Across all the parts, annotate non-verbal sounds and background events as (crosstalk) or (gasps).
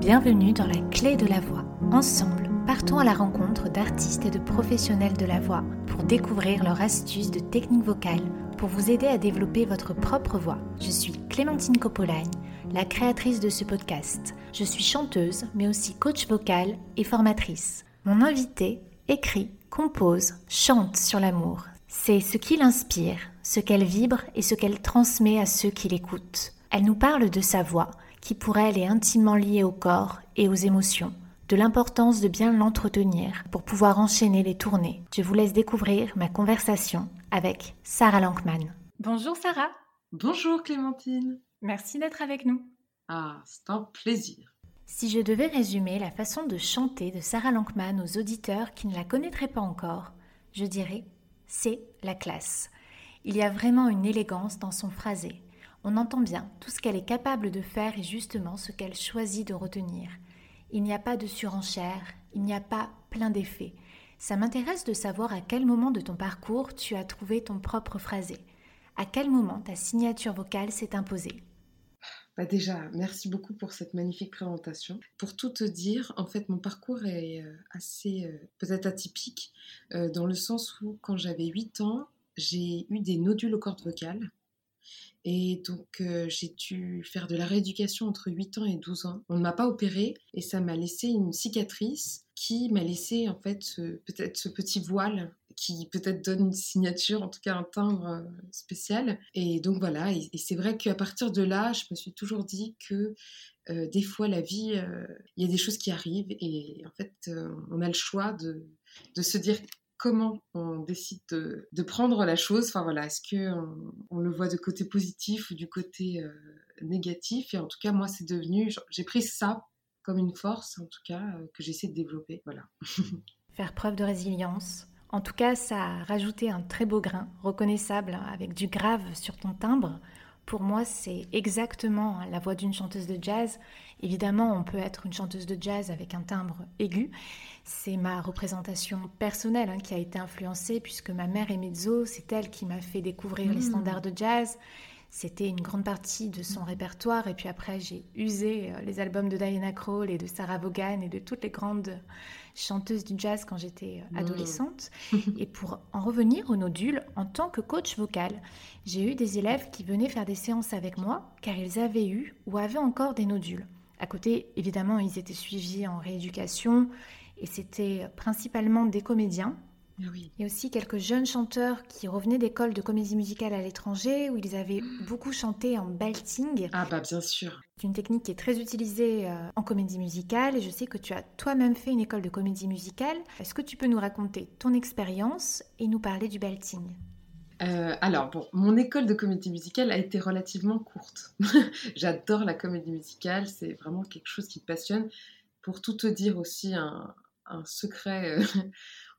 Bienvenue dans la clé de la voix. Ensemble, partons à la rencontre d'artistes et de professionnels de la voix pour découvrir leurs astuces de technique vocale pour vous aider à développer votre propre voix. Je suis Clémentine Coppolagne, la créatrice de ce podcast. Je suis chanteuse, mais aussi coach vocal et formatrice. Mon invité écrit, compose, chante sur l'amour. C'est ce qui l'inspire, ce qu'elle vibre et ce qu'elle transmet à ceux qui l'écoutent. Elle nous parle de sa voix, qui pour elle est intimement liée au corps et aux émotions, de l'importance de bien l'entretenir pour pouvoir enchaîner les tournées. Je vous laisse découvrir ma conversation avec Sarah Lankman. Bonjour Sarah. Bonjour Clémentine. Merci d'être avec nous. Ah, c'est un plaisir. Si je devais résumer la façon de chanter de Sarah Lankman aux auditeurs qui ne la connaîtraient pas encore, je dirais c'est la classe. Il y a vraiment une élégance dans son phrasé, on entend bien tout ce qu'elle est capable de faire et justement ce qu'elle choisit de retenir. Il n'y a pas de surenchère, il n'y a pas plein d'effets. Ça m'intéresse de savoir à quel moment de ton parcours tu as trouvé ton propre phrasé. À quel moment ta signature vocale s'est imposée bah déjà, merci beaucoup pour cette magnifique présentation. Pour tout te dire, en fait, mon parcours est euh, assez euh, peut-être atypique, euh, dans le sens où quand j'avais 8 ans, j'ai eu des nodules aux cordes vocales. Et donc, euh, j'ai dû faire de la rééducation entre 8 ans et 12 ans. On ne m'a pas opéré et ça m'a laissé une cicatrice qui m'a laissé en fait peut-être ce petit voile qui peut-être donne une signature, en tout cas un timbre euh, spécial. Et donc voilà, et, c'est vrai qu'à partir de là, je me suis toujours dit que euh, des fois la vie, il y a des choses qui arrivent et en fait, on a le choix de se dire comment on décide de, prendre la chose. Enfin voilà, est-ce que on, le voit de côté positif ou du côté euh, négatif? Et en tout cas, moi, c'est devenu, j'ai pris ça comme une force, en tout cas, euh, que j'essaie de développer. Voilà. (laughs) Faire preuve de résilience. En tout cas, ça a rajouté un très beau grain, reconnaissable avec du grave sur ton timbre. Pour moi, c'est exactement la voix d'une chanteuse de jazz. Évidemment, on peut être une chanteuse de jazz avec un timbre aigu. C'est ma représentation personnelle hein, qui a été influencée puisque ma mère est mezzo, c'est elle qui m'a fait découvrir les hmm. standards de jazz. C'était une grande partie de son répertoire. Et puis après, j'ai usé euh, les albums de Diana Krall et de Sarah Vaughan et de toutes les grandes chanteuses du jazz quand j'étais euh, adolescente. (laughs) et pour en revenir au nodule, en tant que coach vocal, j'ai eu des élèves qui venaient faire des séances avec moi car ils avaient eu ou avaient encore des nodules. À côté, évidemment, ils étaient suivis en rééducation et c'était principalement des comédiens ah il y a aussi quelques jeunes chanteurs qui revenaient d'écoles de comédie musicale à l'étranger où ils avaient beaucoup chanté en belting. Ah bah bien sûr. C'est une technique qui est très utilisée euh, en comédie musicale et je sais que tu as toi-même fait une école de comédie musicale. Est-ce que tu peux nous raconter ton expérience et nous parler du belting euh, alors, bon, mon école de comédie musicale a été relativement courte. (laughs) J'adore la comédie musicale, c'est vraiment quelque chose qui me passionne. Pour tout te dire aussi, un, un secret euh,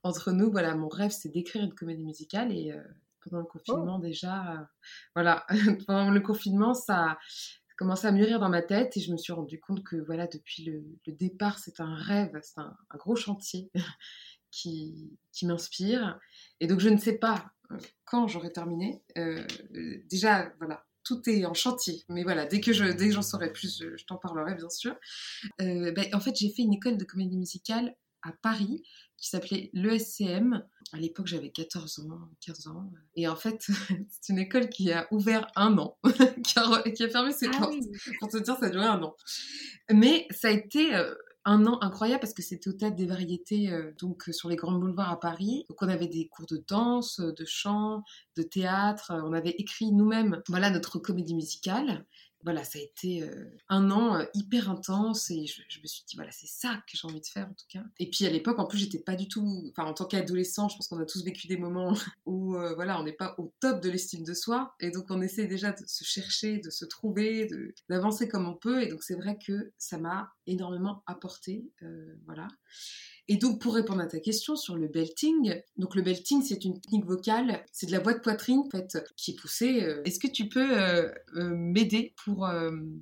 entre nous, voilà, mon rêve, c'est d'écrire une comédie musicale et euh, pendant le confinement oh. déjà, euh, voilà, (laughs) pendant le confinement, ça a commencé à mûrir dans ma tête et je me suis rendu compte que voilà, depuis le, départ, c'est un rêve, c'est un, gros chantier (laughs) qui, qui m'inspire. Et donc, je ne sais pas euh, quand j'aurai terminé. déjà, voilà, tout est en chantier. Mais voilà, dès que je, dès que j'en saurai plus, je, t'en parlerai bien sûr. Ben, en fait, j'ai fait une école de comédie musicale à Paris qui s'appelait l'ESCM. À l'époque, j'avais 14 ans, 15 ans. Et en fait, (laughs) c'est une école qui a ouvert un an, (laughs) qui, a, fermé ses ah portes. Pour te dire, ça a duré un an. Mais ça a été euh, un an incroyable parce que c'était au théâtre des variétés, euh, donc euh, sur les grands boulevards à Paris. Donc on avait des cours de danse, de chant, de théâtre. On avait écrit nous-mêmes, voilà, notre comédie musicale voilà, ça a été euh, un an euh, hyper intense et je, me suis dit, voilà, c'est ça que j'ai envie de faire en tout cas. Et puis à l'époque, en plus, j'étais pas du tout, enfin, en tant qu'adolescent, je pense qu'on a tous vécu des moments (laughs) où, euh, voilà, on n'est pas au top de l'estime de soi et donc on essaie déjà de se chercher, de se trouver, d'avancer comme on peut. Et donc c'est vrai que ça m'a énormément apporté, voilà. Et donc, pour répondre à ta question sur le belting, donc le belting, c'est une technique vocale, c'est de la voix de poitrine, en fait, qui est poussée. Euh, est-ce que tu peux euh, euh, m'aider pour...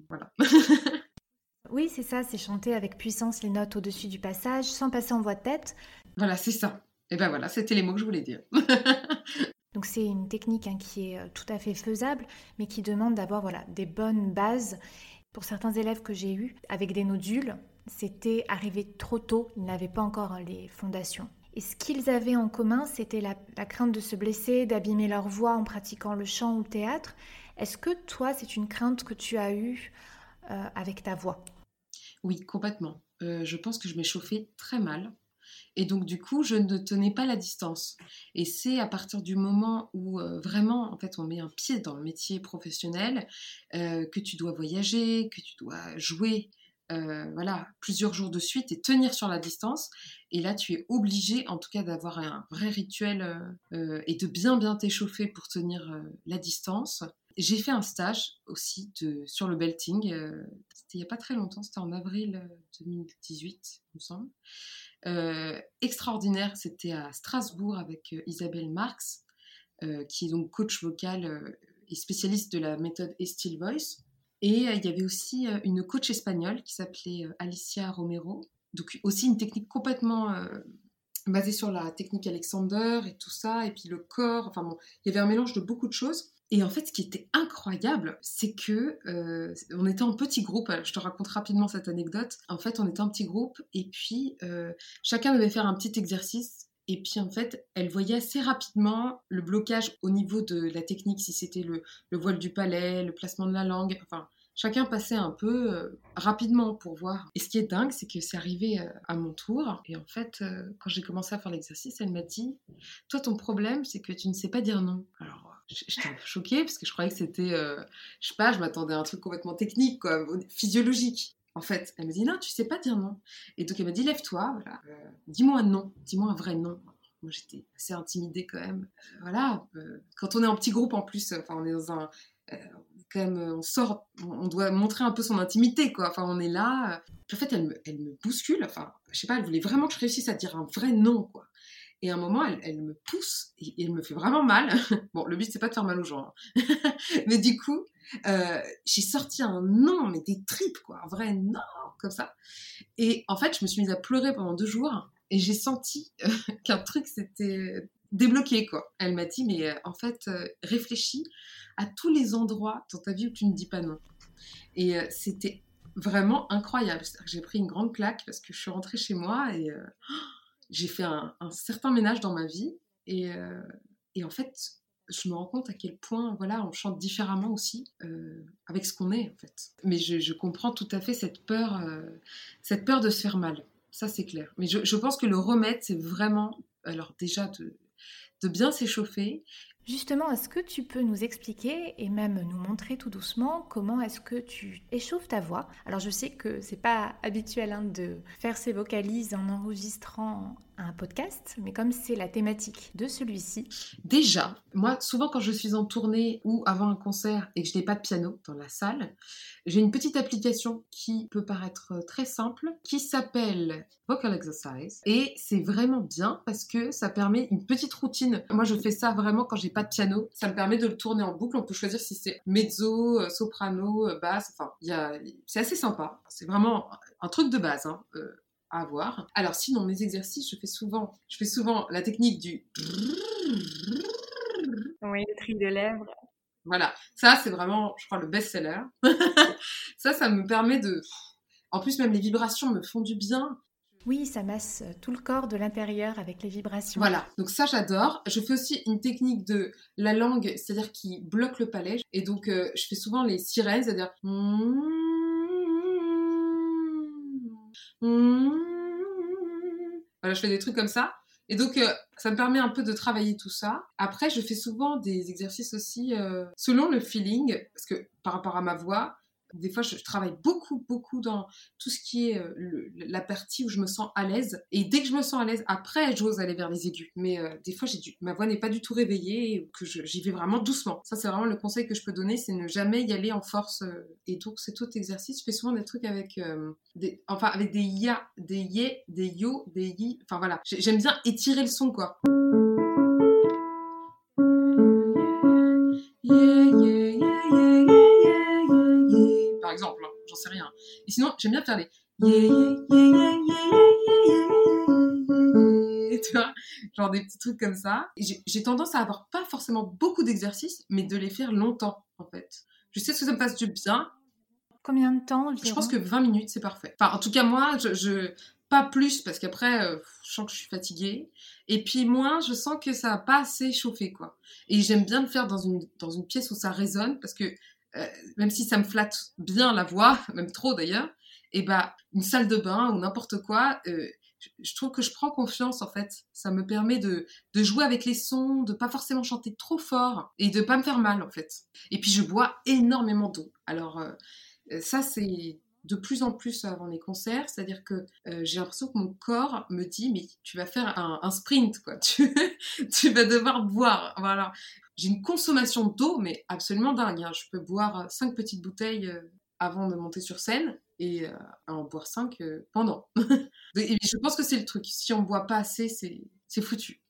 voilà. (laughs) oui, c'est ça, c'est chanter avec puissance les notes au-dessus du passage, sans passer en voix de tête. Voilà, c'est ça. Et ben voilà, c'était les mots que je voulais dire. (laughs) Donc c'est une technique hein, qui est tout à fait faisable, mais qui demande d'avoir voilà, des bonnes bases pour certains élèves que j'ai eus avec des nodules, c'était arrivé trop tôt, ils n'avaient pas encore les fondations. Et ce qu'ils avaient en commun, c'était la, crainte de se blesser, d'abîmer leur voix en pratiquant le chant ou le théâtre. Est-ce que toi, c'est une crainte que tu as eue euh, avec ta voix? Oui, complètement. Euh, je pense que je m'échauffais très mal. Et donc, du coup, je ne tenais pas la distance. Et c'est à partir du moment où euh, vraiment, en fait, on met un pied dans le métier professionnel, que tu dois voyager, que tu dois jouer euh, voilà, plusieurs jours de suite et tenir sur la distance. Et là, tu es obligé, en tout cas, d'avoir un vrai rituel euh, euh, et de bien bien t'échauffer pour tenir la distance. J'ai fait un stage aussi de, sur le belting. c'était il n'y a pas très longtemps, c'était en avril 2018, il me semble. extraordinaire, c'était à Strasbourg avec Isabelle Marx, qui est donc coach vocal et spécialiste de la méthode Estill Voice. Et euh, il y avait aussi euh, une coach espagnole qui s'appelait euh, Alicia Romero. Donc aussi une technique complètement basée sur la technique Alexander et tout ça, et puis le corps. Enfin bon, il y avait un mélange de beaucoup de choses. Et en fait, ce qui était incroyable, c'est que on était en petit groupe. Je te raconte rapidement cette anecdote. En fait, on était en petit groupe, et puis chacun devait faire un petit exercice et puis en fait, elle voyait assez rapidement le blocage au niveau de la technique, si c'était le, voile du palais, le placement de la langue. Enfin, chacun passait un peu euh, rapidement pour voir. Et ce qui est dingue, c'est que c'est arrivé euh, à mon tour. Et en fait, euh, quand j'ai commencé à faire l'exercice, elle m'a dit Toi, ton problème, c'est que tu ne sais pas dire non. Alors, j'étais un choquée parce que je croyais que c'était, je sais pas, je m'attendais à un truc complètement technique, quoi, physiologique. En fait, elle me dit non, tu sais pas dire non. Et donc elle m'a dit lève-toi, euh, dis-moi un non, dis-moi un vrai non. Moi j'étais assez intimidée quand même. Euh, voilà, euh, quand on est en petit groupe en plus, enfin on est dans un, quand même, on sort, on doit montrer un peu son intimité quoi. Enfin on est là. En fait elle me, elle me bouscule. Enfin je sais pas, elle voulait vraiment que je réussisse à dire un vrai non quoi. Et à un moment, elle, elle me pousse et, elle me fait vraiment mal. (laughs) bon, le but, c'est pas de faire mal aux gens. Hein. (laughs) mais du coup, euh, j'ai sorti un non, mais des tripes, quoi. Un vrai non, comme ça. Et en fait, je me suis mise à pleurer pendant deux jours et j'ai senti euh, (laughs) qu'un truc s'était débloqué, quoi. Elle m'a dit, mais euh, en fait, réfléchis à tous les endroits dans ta vie où tu ne dis pas non. Et c'était vraiment incroyable. J'ai pris une grande claque parce que je suis rentrée chez moi et (gasps) j'ai fait un, certain ménage dans ma vie et, en fait, je me rends compte à quel point, voilà, on chante différemment aussi euh, avec ce qu'on est en fait. Mais je, comprends tout à fait cette peur, euh, cette peur de se faire mal. Ça c'est clair. Mais je, pense que le remède, c'est vraiment, alors déjà de bien s'échauffer Justement, est-ce que tu peux nous expliquer et même nous montrer tout doucement comment est-ce que tu échauffes ta voix? Alors je sais que c'est pas habituel hein, de faire ses vocalises en enregistrant un podcast, mais comme c'est la thématique de celui-ci. Déjà, moi, souvent quand je suis en tournée ou avant un concert et que je n'ai pas de piano dans la salle, j'ai une petite application qui peut paraître très simple, qui s'appelle Vocal Exercise. Et c'est vraiment bien parce que ça permet une petite routine. Moi, je fais ça vraiment quand j'ai pas de piano. Ça me permet de le tourner en boucle. On peut choisir si c'est mezzo, euh, soprano, euh, basse. Enfin, c'est assez sympa. C'est vraiment un truc de base. Hein. Euh, à avoir. Alors sinon, mes exercices, je fais souvent, je fais souvent la technique du... Oui, le tri de lèvres. Voilà, ça c'est vraiment, je crois, le best-seller. (laughs) ça, ça me permet de... En plus, même les vibrations me font du bien. Oui, ça masse tout le corps de l'intérieur avec les vibrations. Voilà, donc ça j'adore. Je fais aussi une technique de la langue, c'est-à-dire qui bloque le palais. Et donc euh, je fais souvent les sirènes, c'est-à-dire... Voilà, je fais des trucs comme ça. Et donc, euh, ça me permet un peu de travailler tout ça. Après, je fais souvent des exercices aussi euh, selon le feeling, parce que par rapport à ma voix, des fois, je, travaille beaucoup, beaucoup dans tout ce qui est euh, la partie où je me sens à l'aise. Et dès que je me sens à l'aise, après, j'ose aller vers les aigus. Mais euh, des fois, j'ai ma voix n'est pas du tout réveillée, que j'y vais vraiment doucement. Ça, c'est vraiment le conseil que je peux donner, c'est ne jamais y aller en force. Euh. et donc, c'est tout exercice. Je fais souvent des trucs avec des, enfin, avec des ya, des yé, des yo, des yi. Enfin voilà, j'aime bien étirer le son, quoi. Sais rien. Et sinon, j'aime bien faire les (laughs) tu vois, genre des petits trucs comme ça. J'ai tendance à avoir pas forcément beaucoup d'exercices, mais de les faire longtemps, en fait. Je sais que ça me fasse du bien, combien de temps Je pense que 20 minutes, c'est parfait. Enfin, en tout cas, moi, je, pas plus, parce qu'après, euh, je sens que je suis fatiguée. Et puis moins, je sens que ça n'a pas assez chauffé, quoi. Et j'aime bien le faire dans une, dans une pièce où ça résonne, parce que euh, même si ça me flatte bien la voix, (laughs) même trop d'ailleurs, et bah, une salle de bain ou n'importe quoi, euh, je trouve que je prends confiance en fait. Ça me permet de, de jouer avec les sons, de pas forcément chanter trop fort et de pas me faire mal en fait. Et puis je bois énormément d'eau. Alors euh, ça c'est de plus en plus avant les concerts, c'est-à-dire que euh, j'ai l'impression que mon corps me dit mais tu vas faire un, sprint quoi, (laughs) tu, tu vas devoir boire. Voilà. J'ai une consommation d'eau mais absolument dingue. Hein. Je peux boire cinq petites bouteilles avant de monter sur scène et euh, en boire 5 euh, pendant. (laughs) et je pense que c'est le truc. Si on boit pas assez, c'est foutu.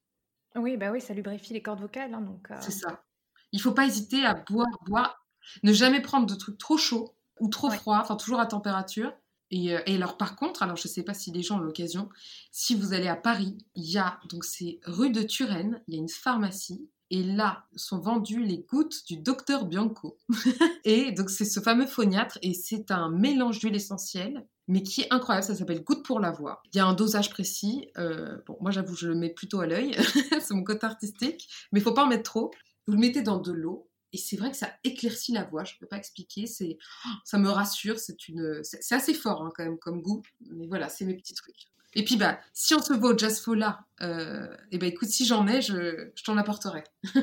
Oui, bah oui, ça lubrifie les cordes vocales. Hein, donc, euh. C'est ça. Il faut pas hésiter à boire, boire. Ne jamais prendre de trucs trop chauds ou trop froids, enfin toujours à température. Et, et, alors par contre, alors je sais pas si les gens ont l'occasion, si vous allez à Paris, il y a, donc c'est rue de Turenne, il y a une pharmacie et là sont vendues les gouttes du docteur Bianco. (laughs) et donc c'est ce fameux phoniatre et c'est un mélange d'huile essentielle mais qui est incroyable, ça s'appelle goutte pour la voix. Il y a un dosage précis, euh, bon moi j'avoue je le mets plutôt à l'œil, (laughs) c'est mon côté artistique, mais il faut pas en mettre trop. Vous le mettez dans de l'eau et c'est vrai que ça éclaircit la voix, je ne peux pas expliquer, c'est ça me rassure, c'est une c'est assez fort hein, quand même comme goût, mais voilà, c'est mes petits trucs. Et puis, bah, si on se voit au Jazz Fola, euh, et eh ben, écoute, si j'en ai, je, je t'en apporterai. (laughs)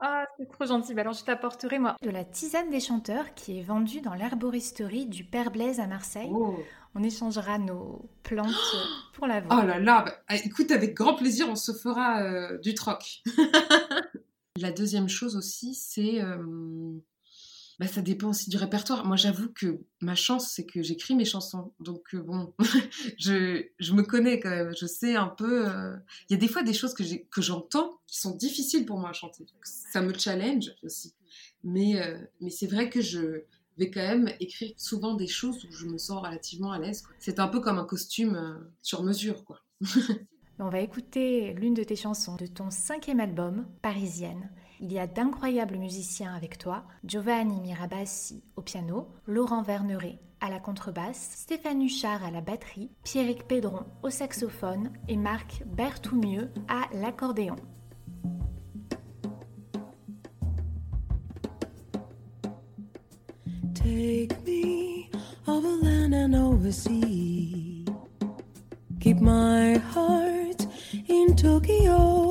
ah, c'est trop gentil. Bah, alors, je t'apporterai, moi, de la tisane des chanteurs qui est vendue dans l'herboristerie du Père Blaise à Marseille. Oh. On échangera nos plantes (gasps) pour la voix. Oh là là, bah, ah, écoute, avec grand plaisir, on se fera euh, du troc. (laughs) la deuxième chose aussi, c'est bah, ça dépend aussi du répertoire. Moi, j'avoue que ma chance, c'est que j'écris mes chansons. Donc, euh, bon, (laughs) je, je, me connais quand même. Je sais un peu. Euh, il y a des fois des choses que, que j'entends qui sont difficiles pour moi à chanter. ça me challenge aussi. Mais, euh, mais c'est vrai que je vais quand même écrire souvent des choses où je me sens relativement à l'aise. C'est un peu comme un costume sur mesure, quoi. (laughs) On va écouter l'une de tes chansons de ton cinquième album, Parisienne. Il y a d'incroyables musiciens avec toi, Giovanni Mirabassi au piano, Laurent Verneret à la contrebasse, Stéphane Huchard à la batterie, Pierrick Pédron au saxophone et Marc Berthoumieux à l'accordéon. Take me over. Keep my heart Tokyo.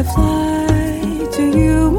I fly to you,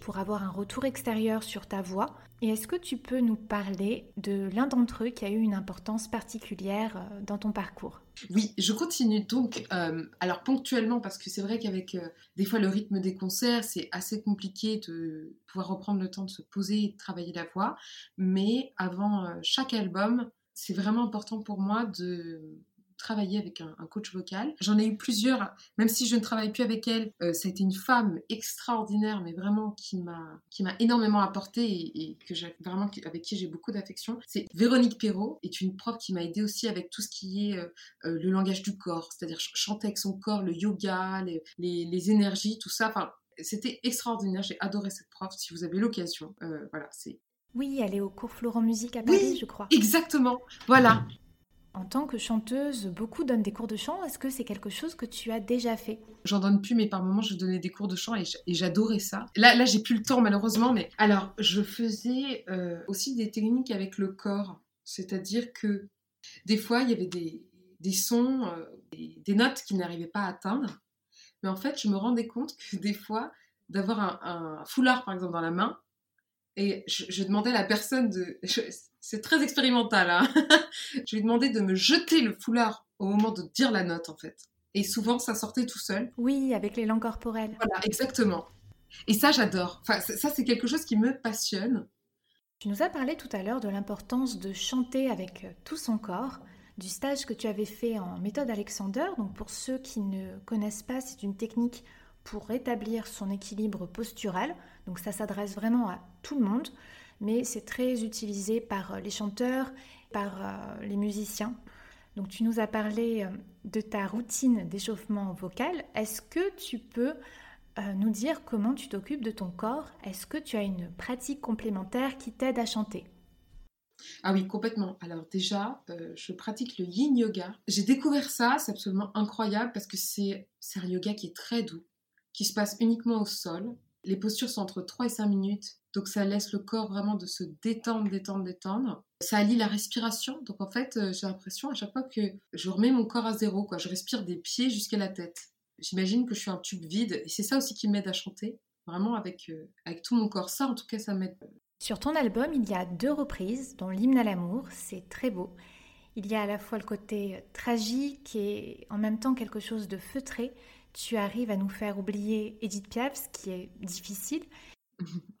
pour avoir un retour extérieur sur ta voix. Et est-ce que tu peux nous parler de l'un d'entre eux qui a eu une importance particulière euh, dans ton parcours? Oui, je continue donc, euh, alors ponctuellement, parce que c'est vrai qu'avec euh, des fois le rythme des concerts, c'est assez compliqué de pouvoir reprendre le temps de se poser et de travailler la voix. Mais avant chaque album, c'est vraiment important pour moi de travailler avec un, coach vocal. J'en ai eu plusieurs, même si je ne travaille plus avec elle. Euh, ça a été une femme extraordinaire, mais vraiment qui m'a qui m'a énormément apporté et, que j'ai vraiment avec qui j'ai beaucoup d'affection. C'est Véronique Perrault, est une prof qui m'a aidé aussi avec tout ce qui est euh, euh, le langage du corps, c'est-à-dire chanter avec son corps, le yoga, les, les, énergies, tout ça. Enfin, c'était extraordinaire. J'ai adoré cette prof. Si vous avez l'occasion, voilà, c'est oui, elle est au cours Florent Musique à Paris, je crois. Exactement. Voilà. En tant que chanteuse, beaucoup donnent des cours de chant. Est-ce que c'est quelque chose que tu as déjà fait? J'en donne plus, mais par moments, je donnais des cours de chant et j'adorais ça. Là, là j'ai plus le temps, malheureusement. Mais alors, je faisais euh, aussi des techniques avec le corps. C'est-à-dire que des fois, il y avait des, sons, euh, des, notes qui n'arrivaient pas à atteindre. Mais en fait, je me rendais compte que (laughs) des fois, d'avoir un, foulard, par exemple, dans la main, et je, demandais à la personne de... (laughs) C'est très expérimental. Hein (laughs) je lui demandais de me jeter le foulard au moment de dire la note, en fait. Et souvent, ça sortait tout seul. Oui, avec les langues corporelles. Voilà, exactement. Et ça, j'adore. Enfin, ça, c'est quelque chose qui me passionne. Tu nous as parlé tout à l'heure de l'importance de chanter avec euh, tout son corps, du stage que tu avais fait en méthode Alexander. Donc, pour ceux qui ne connaissent pas, c'est une technique pour rétablir son équilibre postural. Donc, ça s'adresse vraiment à tout le monde mais c'est très utilisé par euh, les chanteurs, par euh, les musiciens. Donc tu nous as parlé euh, de ta routine d'échauffement vocal. Est-ce que tu peux nous dire comment tu t'occupes de ton corps? Est-ce que tu as une pratique complémentaire qui t'aide à chanter? Ah oui, complètement. Alors déjà, je pratique le yin yoga. J'ai découvert ça, c'est absolument incroyable parce que c'est un yoga qui est très doux, qui se passe uniquement au sol. Les postures sont entre 3 et 5 minutes donc ça laisse le corps vraiment de se détendre, détendre, détendre. Ça allie la respiration. Donc en fait, euh, j'ai l'impression à chaque fois que je remets mon corps à zéro, quoi. Je respire des pieds jusqu'à la tête. J'imagine que je suis un tube vide. Et c'est ça aussi qui m'aide à chanter. Vraiment avec, euh, avec tout mon corps. Ça, en tout cas, ça m'aide. Sur ton album, il y a deux reprises, dont l'hymne à l'amour. C'est très beau. Il y a à la fois le côté tragique et en même temps quelque chose de feutré tu arrives à nous faire oublier Edith Piaf, ce qui est difficile. (laughs)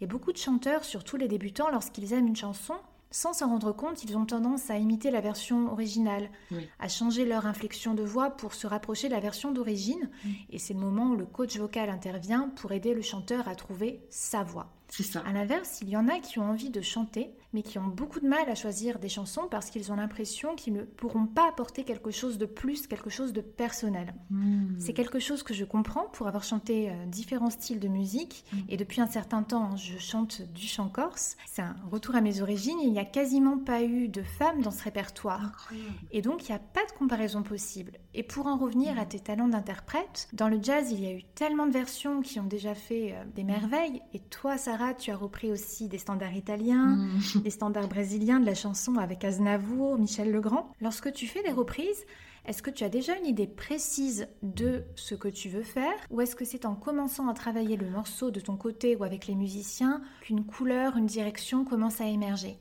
Et beaucoup de chanteurs, surtout les débutants, lorsqu'ils aiment une chanson, sans s'en rendre compte, ils ont tendance à imiter la version originale, Oui. à changer leur inflexion de voix pour se rapprocher de la version d'origine. Mm. Et c'est le moment où le coach vocal intervient pour aider le chanteur à trouver sa voix. C'est ça. À l'inverse, il y en a qui ont envie de chanter, mais qui ont beaucoup de mal à choisir des chansons parce qu'ils ont l'impression qu'ils ne pourront pas apporter quelque chose de plus, quelque chose de personnel. Hmm. C'est quelque chose que je comprends pour avoir chanté euh, différents styles de musique. Mm. Et depuis un certain temps, hein, je chante du chant corse. C'est un retour à mes origines. Il n'y a quasiment pas eu de femmes dans ce répertoire. Incroyable. Et donc, il n'y a pas de comparaison possible. Et pour en revenir à tes talents d'interprète, dans le jazz, il y a eu tellement de versions qui ont déjà fait euh, des merveilles. Et toi, Sarah, tu as repris aussi des standards italiens, Hmm. des standards brésiliens de la chanson avec Aznavour, Michel Legrand. Lorsque tu fais des reprises, est-ce que tu as déjà une idée précise de ce que tu veux faire? Ou est-ce que c'est en commençant à travailler le morceau de ton côté ou avec les musiciens qu'une couleur, une direction commence à émerger?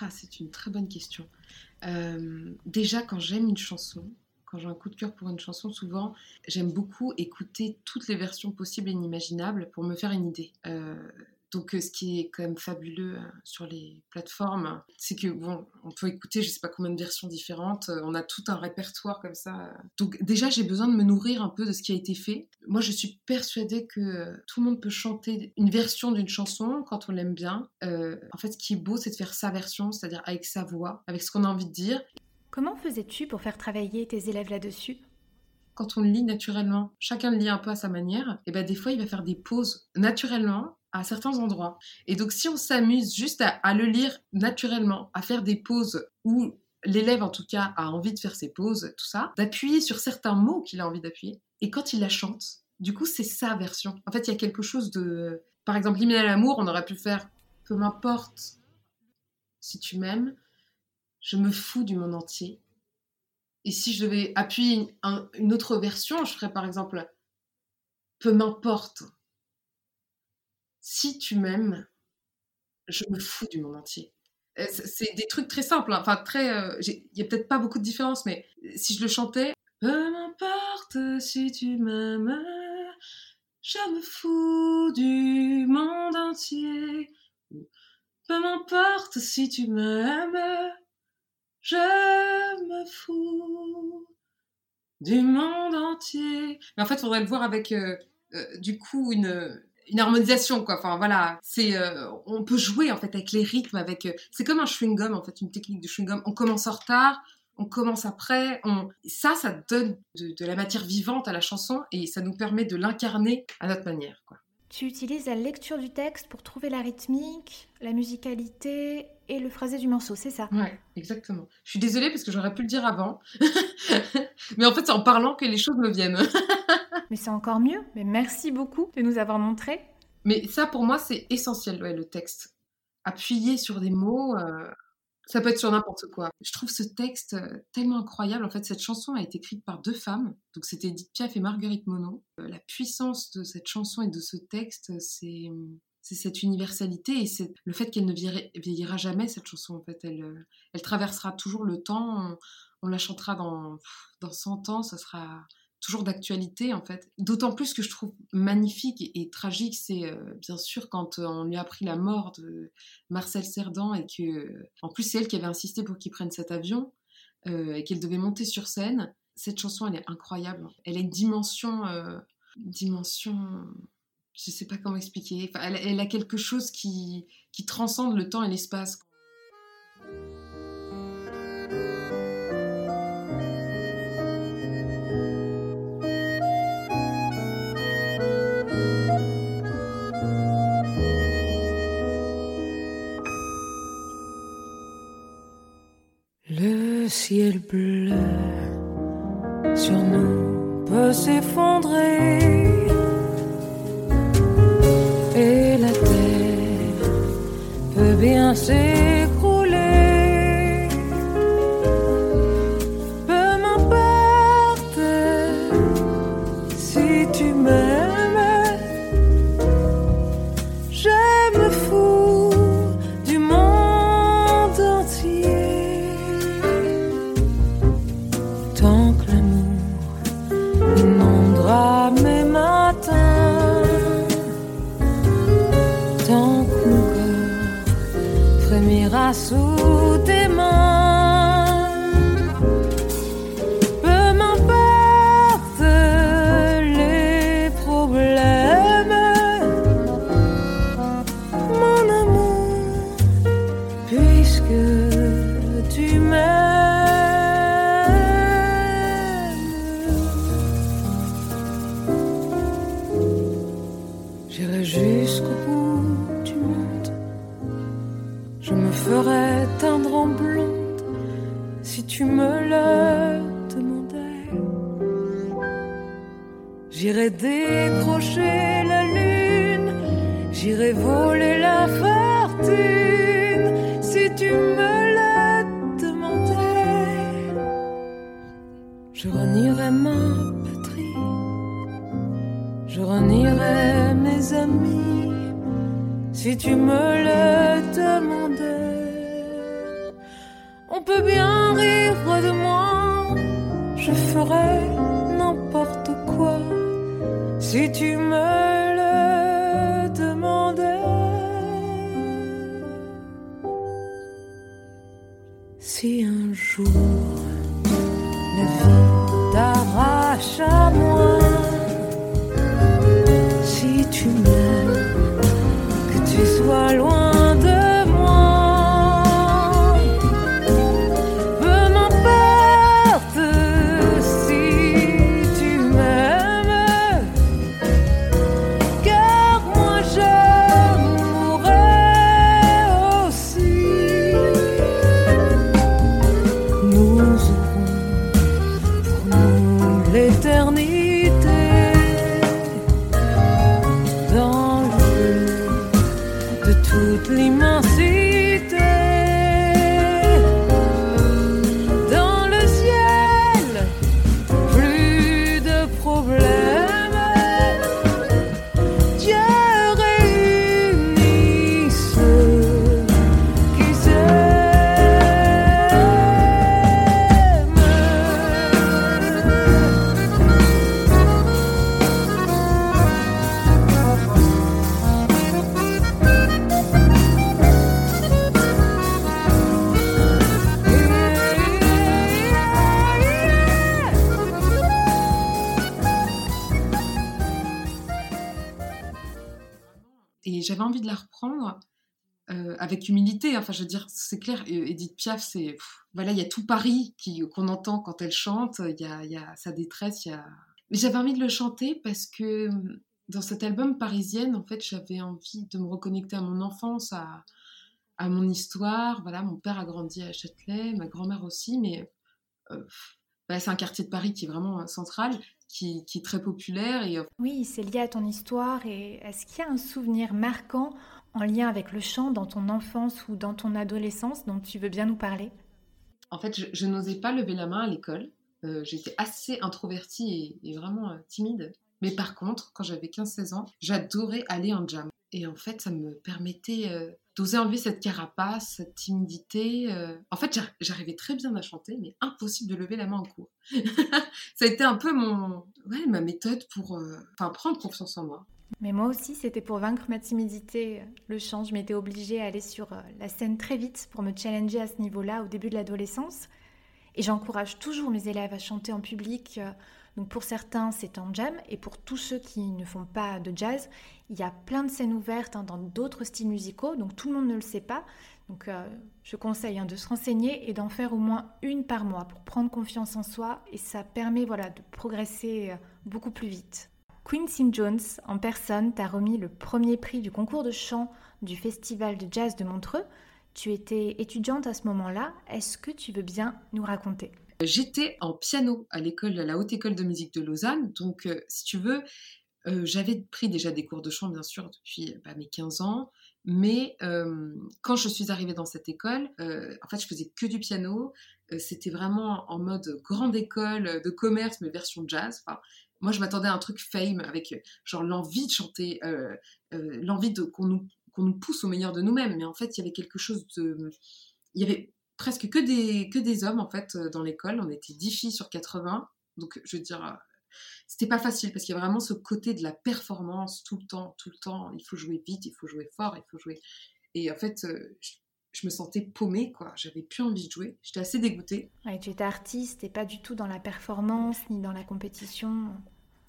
Ah, c'est une très bonne question. Euh, déjà, quand j'aime une chanson, quand j'ai un coup de cœur pour une chanson, souvent, j'aime beaucoup écouter toutes les versions possibles et inimaginables pour me faire une idée. Euh, donc, euh, ce qui est quand même fabuleux euh, sur les plateformes, c'est que bon, on peut écouter, je sais pas combien de versions différentes. euh, On a tout un répertoire comme ça. Donc, déjà, j'ai besoin de me nourrir un peu de ce qui a été fait. Moi, je suis persuadée que tout le monde peut chanter une version d'une chanson quand on l'aime bien. En fait, ce qui est beau, c'est de faire sa version, c'est-à-dire avec sa voix, avec ce qu'on a envie de dire. Comment faisais-tu pour faire travailler tes élèves là-dessus? Quand on lit naturellement, chacun le lit un peu à sa manière, et ben des fois, il va faire des pauses naturellement à certains endroits. Et donc, si on s'amuse juste à, à le lire naturellement, à faire des pauses où l'élève, en tout cas, a envie de faire ses pauses, tout ça, d'appuyer sur certains mots qu'il a envie d'appuyer, et quand il la chante, du coup, c'est sa version. En fait, il y a quelque chose de... Par exemple, l'hymne à l'amour, on aurait pu faire « Peu m'importe si tu m'aimes, je me fous du monde entier ». Et si je devais appuyer une, un- une autre version, je ferais par exemple Peu m'importe. Si tu m'aimes, je me fous du monde entier. Euh, c'est- des trucs très simples, hein. enfin très. euh, Il y a peut-être pas beaucoup de différence, mais si je le chantais, peu m'importe si tu m'aimes, je me fous du monde entier. Peu m'importe si tu m'aimes, je me fous du monde entier. Mais en fait, il faudrait le voir avec, euh, euh, du coup, une, harmonisation, quoi. Enfin, voilà. C'est, euh, on peut jouer, en fait, avec les rythmes, avec... c'est comme un chewing-gum, en fait, une technique de chewing-gum. On commence en retard, on commence après. On... Ça, ça donne de, de la matière vivante à la chanson et ça nous permet de l'incarner à notre manière, quoi. Tu utilises la lecture du texte pour trouver la rythmique, la musicalité et le phrasé du morceau, c'est ça? Ouais, exactement. Je suis désolée parce que j'aurais pu le dire avant. (laughs) Mais en fait, c'est en parlant que les choses me viennent. (laughs) Mais c'est encore mieux. Mais merci beaucoup de nous avoir montré. Mais ça, pour moi, c'est essentiel, ouais, le texte. Appuyer sur des mots, euh, ça peut être sur n'importe quoi. Je trouve ce texte euh, tellement incroyable. En fait, cette chanson a été écrite par deux femmes. Donc, c'était Edith Piaf et Marguerite Monod. Euh, la puissance de cette chanson et de ce texte, c'est c'est cette universalité et le fait qu'elle ne vieillir- vieillira jamais, cette chanson. En fait, elle, euh, traversera toujours le temps. On, on la chantera dans, dans 100 ans, ça sera d'actualité en fait. D'autant plus que je trouve magnifique et, tragique, c'est euh, bien sûr quand euh, on lui a appris la mort de Marcel Cerdan et que, euh, en plus c'est elle qui avait insisté pour qu'il prenne cet avion et qu'elle devait monter sur scène. Cette chanson, elle est incroyable. Elle a une dimension, dimension, je sais pas comment expliquer. Elle, elle a quelque chose qui, qui transcende le temps et l'espace. Ciel bleu sur nous peut s'effondrer et la terre peut bien s'écrouler. Sous tes mains. J'irai décrocher la lune, j'irai voler la fortune si tu me le demandais. Je renierai ma patrie, je renierai mes amis si tu me si tu me j'avais envie de la reprendre euh, avec humilité. Enfin, je veux dire, c'est clair, euh, Edith Piaf, c'est. Voilà, il y a tout Paris qu'on entend quand elle chante. Il y a, sa détresse, il y a. Mais j'avais envie de le chanter parce que euh, dans cet album parisienne, en fait, j'avais envie de me reconnecter à mon enfance, à, mon histoire. Voilà, mon père a grandi à Châtelet, ma grand-mère aussi, mais euh, bah, c'est un quartier de Paris qui est vraiment central, qui, qui est très populaire et euh, Oui, c'est lié à ton histoire et est-ce qu'il y a un souvenir marquant en lien avec le chant dans ton enfance ou dans ton adolescence dont tu veux bien nous parler? En fait, je, je n'osais pas lever la main à l'école. Euh, J'étais assez introvertie et, et vraiment euh, timide. Mais par contre, quand j'avais 15-16 ans, j'adorais aller en jam. Et en fait, ça me permettait euh, d'oser enlever cette carapace, cette timidité. euh. En fait, j'ar- j'arrivais très bien à chanter, mais impossible de lever la main en cours. (laughs) ça a été un peu mon, ouais, ma méthode pour euh, enfin, prendre confiance en moi. Mais moi aussi, c'était pour vaincre ma timidité, le chant. Je m'étais obligée à aller sur euh, la scène très vite pour me challenger à ce niveau-là au début de l'adolescence. Et j'encourage toujours mes élèves à chanter en public. Donc pour certains, c'est en jam. Et pour tous ceux qui ne font pas de jazz, il y a plein de scènes ouvertes hein, dans d'autres styles musicaux. Donc tout le monde ne le sait pas. Donc euh, je conseille hein, de se renseigner et d'en faire au moins une par mois pour prendre confiance en soi. Et ça permet voilà, de progresser euh, beaucoup plus vite. Quincy Jones en personne t'a remis le premier prix du concours de chant du Festival de jazz de Montreux. Tu étais étudiante à ce moment-là. Est-ce que tu veux bien nous raconter? J'étais en piano à l'école, à la Haute École de musique de Lausanne. Donc, euh, si tu veux, euh, j'avais pris déjà des cours de chant, bien sûr, depuis bah, mes 15 ans. Mais euh, quand je suis arrivée dans cette école, euh, en fait, je faisais que du piano. Euh, C'était vraiment en mode grande école de commerce, mais version jazz. Moi, je m'attendais à un truc fame avec euh, genre l'envie de chanter, euh, euh, l'envie qu'on nous nous pousse au meilleur de nous-mêmes. Mais en fait, il y avait quelque chose de, il y avait presque que des que des hommes en fait euh, dans l'école. On était 10 filles sur 80. Donc, je veux dire, euh, c'était pas facile parce qu'il y a vraiment ce côté de la performance tout le temps, tout le temps. Il faut jouer vite, il faut jouer fort, il faut jouer. Et en fait, euh, je- me sentais paumée, quoi. J'avais plus envie de jouer. J'étais assez dégoûtée. Ouais, tu étais artiste et pas du tout dans la performance ni dans la compétition.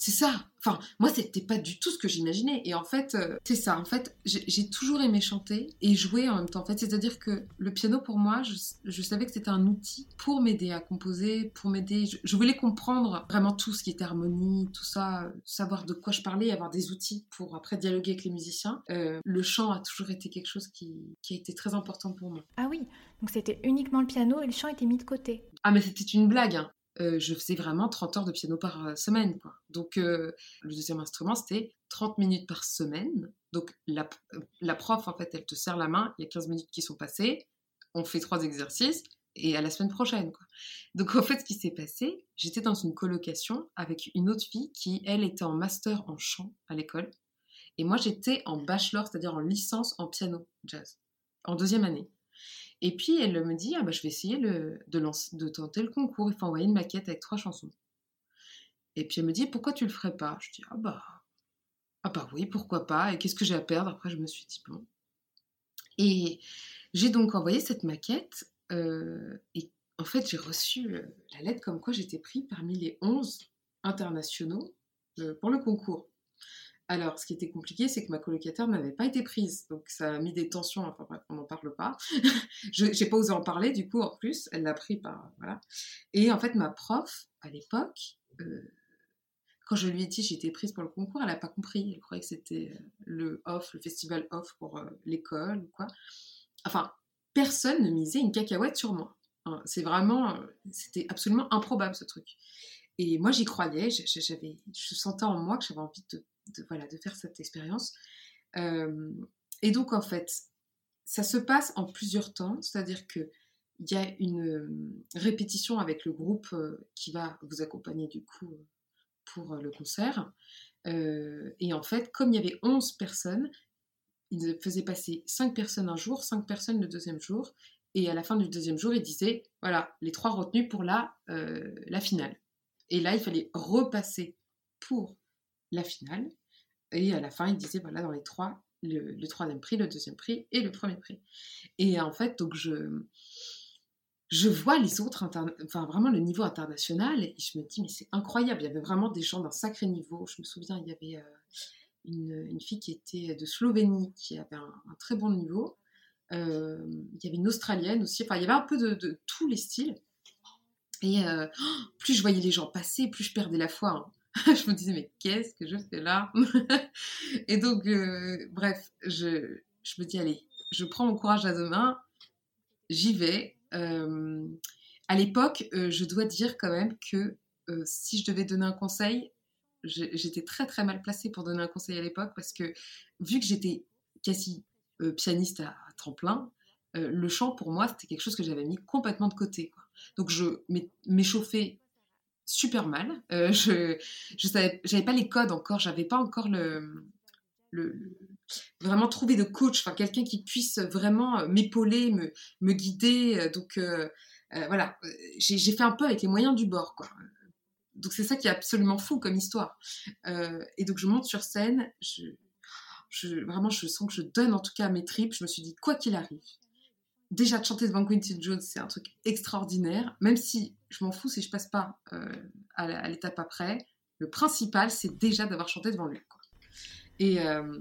C'est ça. Enfin, moi, c'était pas du tout ce que j'imaginais. Et en fait, euh, c'est ça. En fait, j'ai toujours aimé chanter et jouer en même temps. En fait, c'est-à-dire que le piano, pour moi, je, savais que c'était un outil pour m'aider à composer, pour m'aider. Je, voulais comprendre vraiment tout ce qui était harmonie, tout ça, savoir de quoi je parlais, avoir des outils pour après dialoguer avec les musiciens. Euh, le chant a toujours été quelque chose qui, qui a été très important pour moi. Ah oui, donc c'était uniquement le piano et le chant était mis de côté. Ah, mais c'était une blague. Hein. Euh, je faisais vraiment 30 heures de piano par euh, semaine. Donc, euh, le deuxième instrument, c'était 30 minutes par semaine. Donc, la, prof, en fait, elle te serre la main, il y a 15 minutes qui sont passées, on fait trois exercices, et à la semaine prochaine. Donc, en fait, ce qui s'est passé, j'étais dans une colocation avec une autre fille qui, elle, était en master en chant à l'école. Et moi, j'étais en bachelor, c'est-à-dire en licence en piano jazz, en deuxième année. Et puis elle me dit, ah bah, je vais essayer de, tenter le concours, il faut envoyer une maquette avec trois chansons. Et puis elle me dit, pourquoi tu le ferais pas? Je dis, ah bah, ah bah oui, pourquoi pas, et qu'est-ce que j'ai à perdre? Après je me suis dit, bon. Et j'ai donc envoyé cette maquette, euh, et en fait j'ai reçu euh, la lettre comme quoi j'étais pris parmi les 11 internationaux euh, pour le concours. Alors, ce qui était compliqué, c'est que ma colocataire n'avait pas été prise. Donc, ça a mis des tensions. Enfin, bref, on n'en parle pas. (laughs) je n'ai pas osé en parler, du coup, en plus. Elle l'a pris par. Voilà. Et en fait, ma prof, à l'époque, euh, quand je lui ai dit j'étais prise pour le concours, elle n'a pas compris. Elle croyait que c'était euh, le off, le festival off pour euh, l'école ou quoi. Enfin, personne ne misait une cacahuète sur moi. Hein, c'est vraiment. C'était absolument improbable ce truc. Et moi, j'y croyais. J'avais, je sentais en moi que j'avais envie de de, voilà, de faire cette expérience. Euh, et donc, en fait, ça se passe en plusieurs temps, c'est-à-dire qu'il y a une euh, répétition avec le groupe euh, qui va vous accompagner du coup pour le concert. et en fait, comme il y avait 11 personnes, ils faisaient passer 5 personnes un jour, 5 personnes le deuxième jour. Et à la fin du deuxième jour, ils disaient, voilà, les trois retenus pour la, la finale. Et là, il fallait repasser pour la finale. Et à la fin, il disait, voilà, dans les trois, le, troisième prix, le deuxième prix et le premier prix. Et en fait, donc je, je vois les autres, enfin vraiment le niveau international, et je me dis, mais c'est incroyable, il y avait vraiment des gens d'un sacré niveau. Je me souviens, il y avait euh, une, fille qui était de Slovénie, qui avait un, très bon niveau. Euh, il y avait une Australienne aussi, enfin il y avait un peu de, tous les styles. Et euh, plus je voyais les gens passer, plus je perdais la foi. Hein. (laughs) je me disais, mais qu'est-ce que je fais là? (laughs) Et donc, euh, bref, je, je, me dis, allez, je prends mon courage à deux mains, j'y vais. Euh, à l'époque, euh, je dois dire quand même que si je devais donner un conseil, j'étais très très mal placée pour donner un conseil à l'époque parce que vu que j'étais quasi pianiste à, tremplin, le chant pour moi c'était quelque chose que j'avais mis complètement de côté. Donc je m'échauffais super mal. Euh, je je savais, j'avais pas les codes encore, j'avais pas encore le, le, vraiment trouvé de coach, enfin quelqu'un qui puisse vraiment euh, m'épauler, me, me guider. Euh, donc voilà, j'ai, fait un peu avec les moyens du bord, quoi. Donc c'est ça qui est absolument fou comme histoire. et donc je monte sur scène, je, vraiment je sens que je donne en tout cas mes tripes. Je me suis dit quoi qu'il arrive, déjà de chanter devant Quincy Jones, c'est un truc extraordinaire, même si je m'en fous si je passe pas euh, à l'étape après. Le principal, c'est déjà d'avoir chanté devant lui. Et, euh,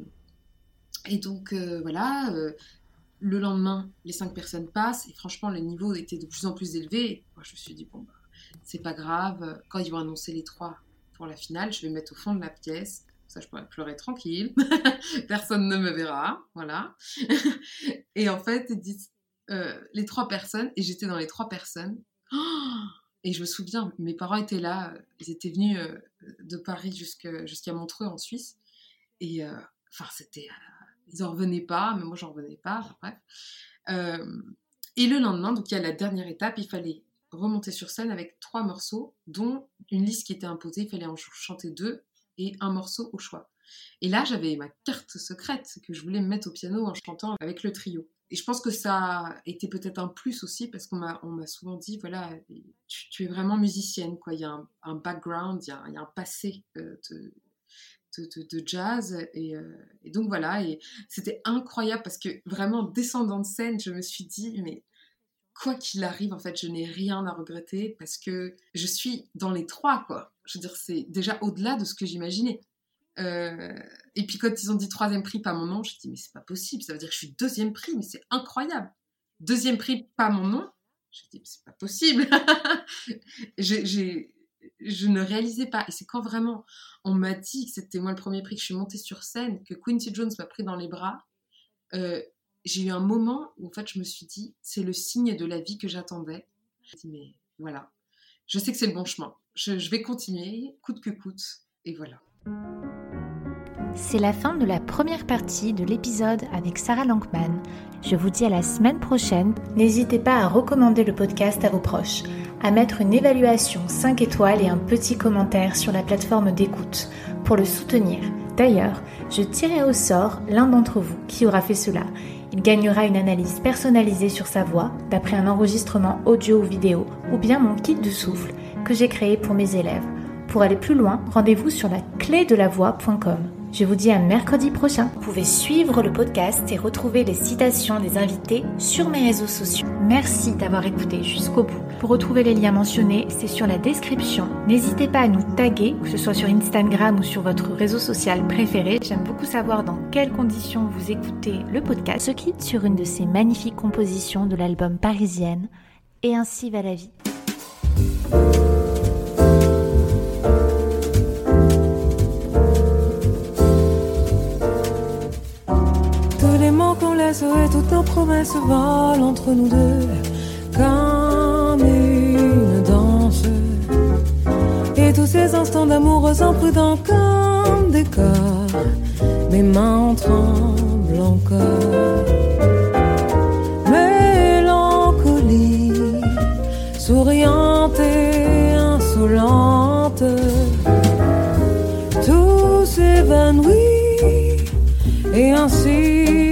et donc, euh, voilà, le lendemain, les cinq personnes passent, et franchement, le niveau était de plus en plus élevé. moi, je me suis dit, bon, bah, c'est pas grave, quand ils vont annoncer les trois pour la finale, je vais me mettre au fond de la pièce, ça je pourrais pleurer tranquille, (laughs) personne ne me verra, voilà. (laughs) et en fait, ils disent, euh, les trois personnes, et j'étais dans les trois personnes. (gasps) et je me souviens, mes parents étaient là, ils étaient venus euh, de Paris jusqu'à Montreux en Suisse. Et euh, enfin, c'était. ils en revenaient pas, mais moi j'en revenais pas, bref. et le lendemain, donc il y a la dernière étape, il fallait remonter sur scène avec trois morceaux, dont une liste qui était imposée, il fallait en chanter deux et un morceau au choix. Et là, j'avais ma carte secrète que je voulais me mettre au piano en chantant avec le trio. Et je pense que ça a été peut-être un plus aussi parce qu'on m'a, souvent dit, voilà, tu, es vraiment musicienne, quoi. Il y a un, background, il y a, un passé euh, de, jazz. Et, et, donc voilà, et c'était incroyable parce que vraiment, descendant de scène, je me suis dit, mais quoi qu'il arrive, en fait, je n'ai rien à regretter parce que je suis dans les trois, quoi. Je veux dire, c'est déjà au-delà de ce que j'imaginais. Euh, et puis quand ils ont dit troisième prix, pas mon nom, je dit mais c'est pas possible, ça veut dire que je suis deuxième prix, mais c'est incroyable. Deuxième prix, pas mon nom, je dit c'est pas possible. (laughs) je ne réalisais pas. Et c'est quand vraiment on m'a dit que c'était moi le premier prix, que je suis montée sur scène, que Quincy Jones m'a pris dans les bras, euh, j'ai eu un moment où en fait je me suis dit c'est le signe de la vie que j'attendais. J'ai dit mais voilà, je sais que c'est le bon chemin. Je, je vais continuer coûte que coûte. Et voilà. C'est la fin de la première partie de l'épisode avec Sarah Lankman. Je vous dis à la semaine prochaine. N'hésitez pas à recommander le podcast à vos proches, à mettre une évaluation 5 étoiles et un petit commentaire sur la plateforme d'écoute pour le soutenir. D'ailleurs, je tirerai au sort l'un d'entre vous qui aura fait cela. Il gagnera une analyse personnalisée sur sa voix d'après un enregistrement audio ou vidéo ou bien mon kit de souffle que j'ai créé pour mes élèves. Pour aller plus loin, rendez-vous sur la clé de la voix.com. Je vous dis à mercredi prochain. Vous pouvez suivre le podcast et retrouver les citations des invités sur mes réseaux sociaux. Merci d'avoir écouté jusqu'au bout. Pour retrouver les liens mentionnés, c'est sur la description. N'hésitez pas à nous taguer, que ce soit sur Instagram ou sur votre réseau social préféré. J'aime beaucoup savoir dans quelles conditions vous écoutez le podcast. Se quitte sur une de ces magnifiques compositions de l'album Parisienne. Et ainsi va la vie. Et toutes nos promesses volent entre nous deux comme une danse. Et tous ces instants d'amour imprudents comme des corps, mes mains tremblent encore. Mélancolie, souriante et insolente, tout s'évanouit et ainsi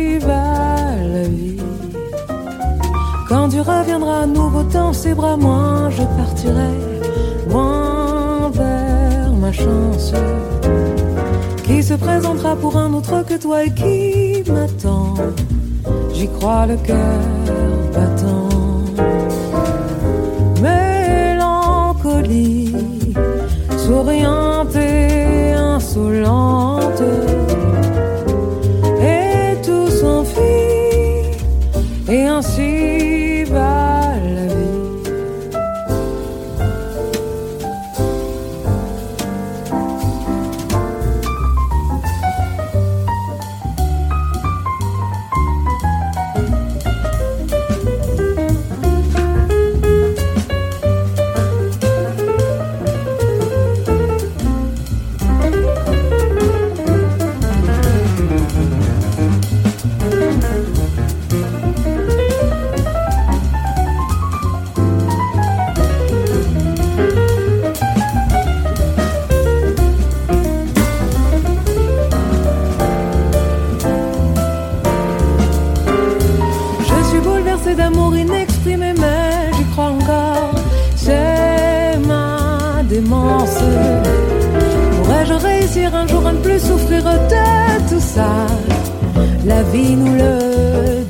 tu reviendras à nouveau dans ses bras, moi je partirai loin vers ma chance qui se présentera pour un autre que toi et qui m'attend. J'y crois le cœur battant.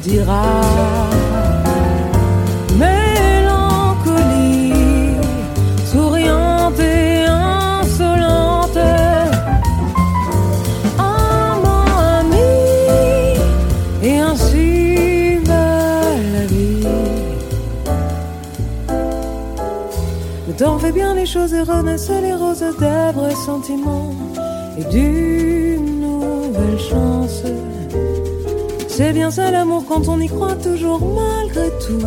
Dira. Mélancolie, souriante et insolente. Amant, ami, et ainsi va la vie. Le temps fait bien les choses et renaissent les roses vrais sentiments et d'une nouvelle chance. C'est bien ça l'amour quand on y croit toujours malgré tout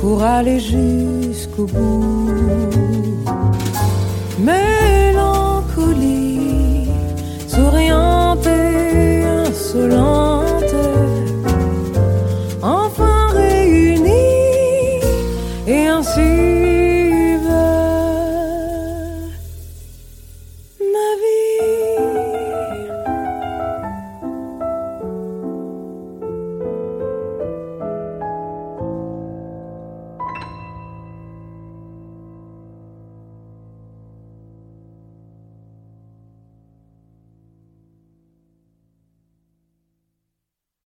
pour aller jusqu'au bout. Mais